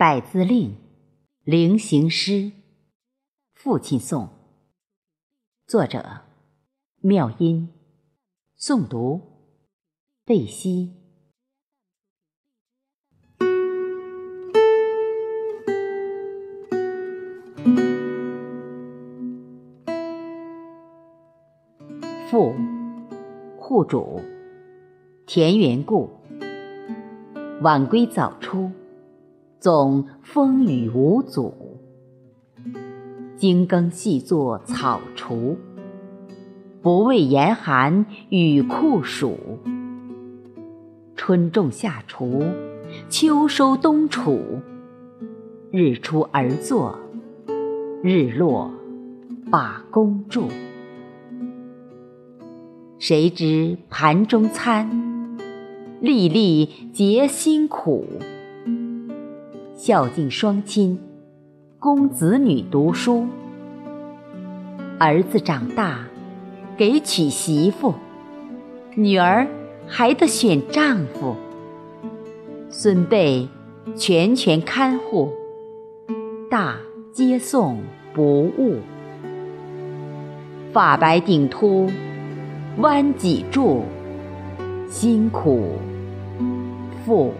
百字令，临行诗，父亲颂。作者：妙音。诵读：贝西。父，户主，田园故。晚归早出，总风雨无阻。精耕细作草锄，不畏严寒与酷暑。春种夏锄，秋收冬储。日出而作，日落把弓住。谁知盘中餐？粒粒皆辛苦，孝敬双亲，供子女读书。儿子长大，给娶媳妇；女儿还得选丈夫。孙辈全权看护，大接送不误。发白顶秃，弯脊柱。辛苦，父。